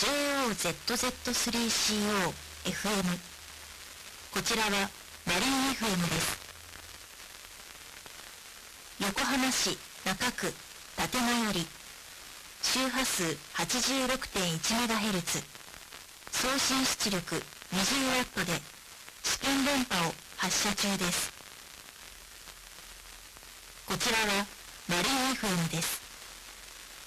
JOZZ3CO FM こちらはマリン FM です。横浜市中区立間より周波数 86.1MHz 送信出力 20W で試験電波を発射中です。こちらはマリン FM です。